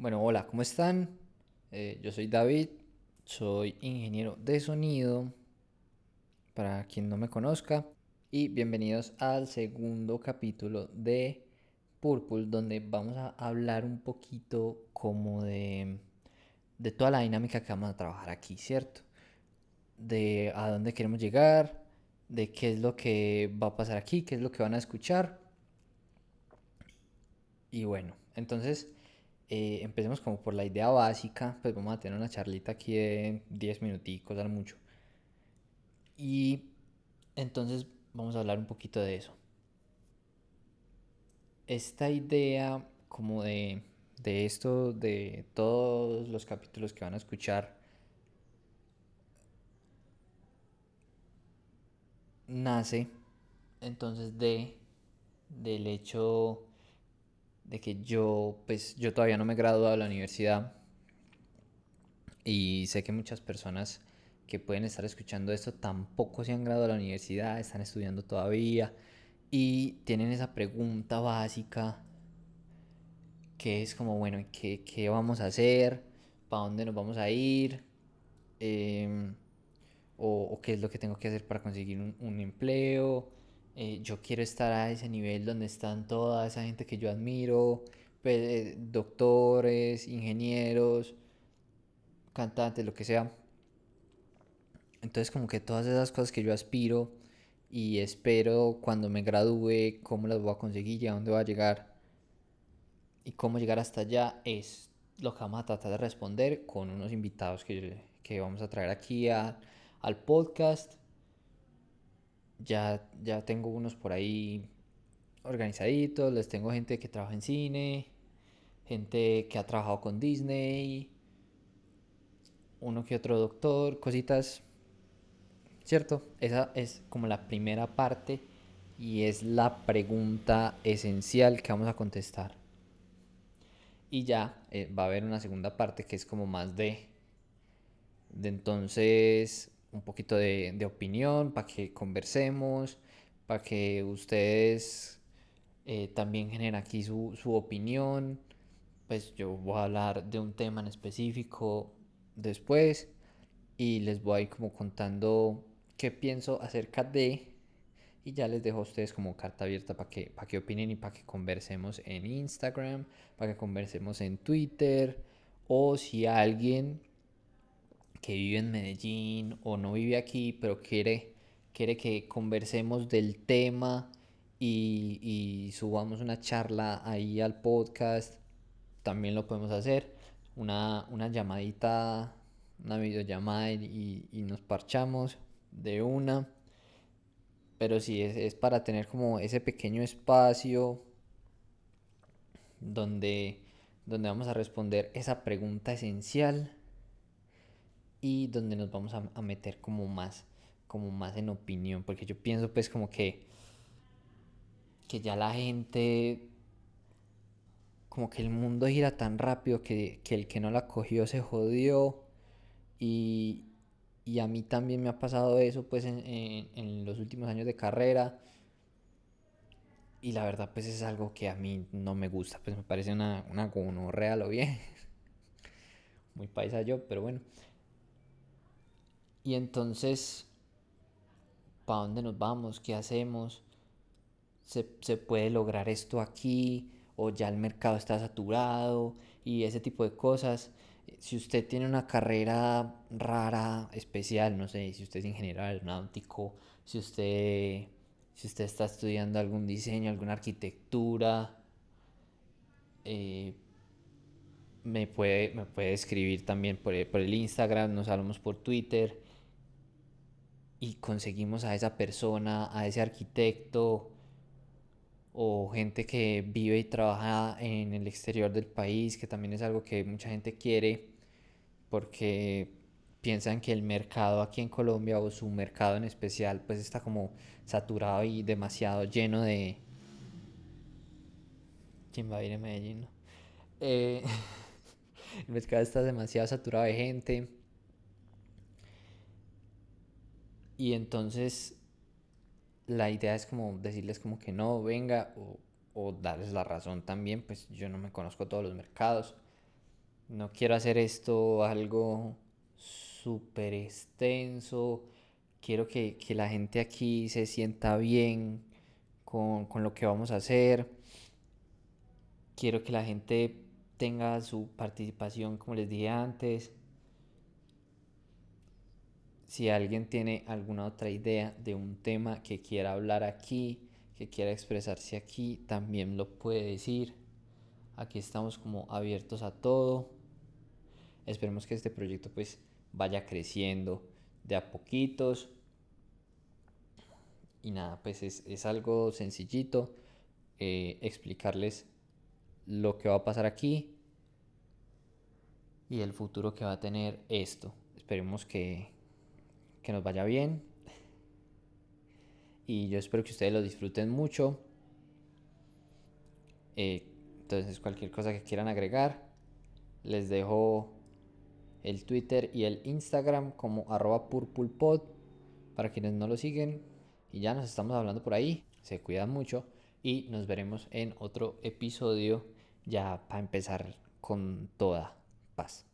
Bueno, hola, ¿cómo están? Eh, yo soy David, soy ingeniero de sonido, para quien no me conozca, y bienvenidos al segundo capítulo de Purple, donde vamos a hablar un poquito como de, de toda la dinámica que vamos a trabajar aquí, ¿cierto? De a dónde queremos llegar, de qué es lo que va a pasar aquí, qué es lo que van a escuchar. Y bueno, entonces eh, empecemos como por la idea básica, pues vamos a tener una charlita aquí de 10 minuticos al mucho. Y entonces vamos a hablar un poquito de eso. Esta idea como de, de esto, de todos los capítulos que van a escuchar, nace entonces de del hecho de que yo, pues yo todavía no me he graduado de la universidad y sé que muchas personas que pueden estar escuchando esto tampoco se han graduado de la universidad, están estudiando todavía y tienen esa pregunta básica que es como, bueno, ¿qué, qué vamos a hacer? ¿Para dónde nos vamos a ir? Em, o, qué es lo que tengo que hacer para conseguir un, un empleo? Eh, yo quiero estar a ese nivel donde están toda esa gente que yo admiro, eh, doctores, ingenieros, cantantes, lo que sea. Entonces como que todas esas cosas que yo aspiro y espero cuando me gradúe, cómo las voy a conseguir y a dónde voy a llegar y cómo llegar hasta allá es lo que vamos a tratar de responder con unos invitados que, que vamos a traer aquí al podcast ya, ya tengo unos por ahí organizaditos, les tengo gente que trabaja en cine, gente que ha trabajado con Disney, uno que otro doctor, cositas, ¿cierto? Esa es como la primera parte y es la pregunta esencial que vamos a contestar. Y ya eh, va a haber una segunda parte que es como más de, de entonces un poquito de, opinión, para que conversemos, para que ustedes eh, también generen aquí su, opinión. Pues yo voy a hablar de un tema en específico después y les voy a ir como contando qué pienso acerca de y ya les dejo a ustedes como carta abierta para que, para que opinen y para que conversemos en Instagram, para que conversemos en Twitter o si alguien que vive en Medellín o no vive aquí, pero quiere, quiere que conversemos del tema y, subamos una charla ahí al podcast, también lo podemos hacer. Una, una llamadita, una videollamada y, y nos parchamos de una. Pero sí, es, es para tener como ese pequeño espacio donde, donde vamos a responder esa pregunta esencial y donde nos vamos a, meter como más, como más en opinión, porque yo pienso pues como que, que ya la gente, como que el mundo gira tan rápido que, el que no la cogió se jodió y, a mí también me ha pasado eso pues en, los últimos años de carrera y la verdad pues es algo que a mí no me gusta, pues me parece una, una como real o bien. Muy paisa yo, pero bueno. Y entonces, ¿para dónde nos vamos? ¿Qué hacemos? ¿Se, puede lograr esto aquí? ¿O ya el mercado está saturado? Y ese tipo de cosas. Si usted tiene una carrera rara, especial, no sé, si usted es ingeniero aeronáutico, si usted, si usted está estudiando algún diseño, alguna arquitectura, eh, me, puede, me puede escribir también por el, por el Instagram, nos hablamos por Twitter y conseguimos a esa persona, a ese arquitecto o gente que vive y trabaja en el exterior del país, que también es algo que mucha gente quiere porque piensan que el mercado aquí en Colombia o su mercado en especial pues está como saturado y demasiado lleno de... ¿Quién va a ir a Medellín? Eh, el mercado está demasiado saturado de gente Y entonces la idea es como decirles como que no, venga, o, darles la razón también, pues yo no me conozco todos los mercados. No quiero hacer esto algo súper extenso. Quiero que, que, la gente aquí se sienta bien con, con lo que vamos a hacer. Quiero que la gente tenga su participación, como les dije antes. Si alguien tiene alguna otra idea de un tema que quiera hablar aquí, que quiera expresarse aquí, también lo puede decir. Aquí estamos como abiertos a todo. Esperemos que este proyecto pues vaya creciendo de a poquitos. Y nada, pues es, algo sencillito eh, explicarles lo que va a pasar aquí y el futuro que va a tener esto. Esperemos que, que nos vaya bien. Y yo espero que ustedes lo disfruten mucho. Eh, entonces, cualquier cosa que quieran agregar, les dejo el Twitter y el Instagram como arroba purpulpod para quienes no lo siguen. Y ya nos estamos hablando por ahí. Se cuidan mucho y nos veremos en otro episodio ya para empezar con toda paz.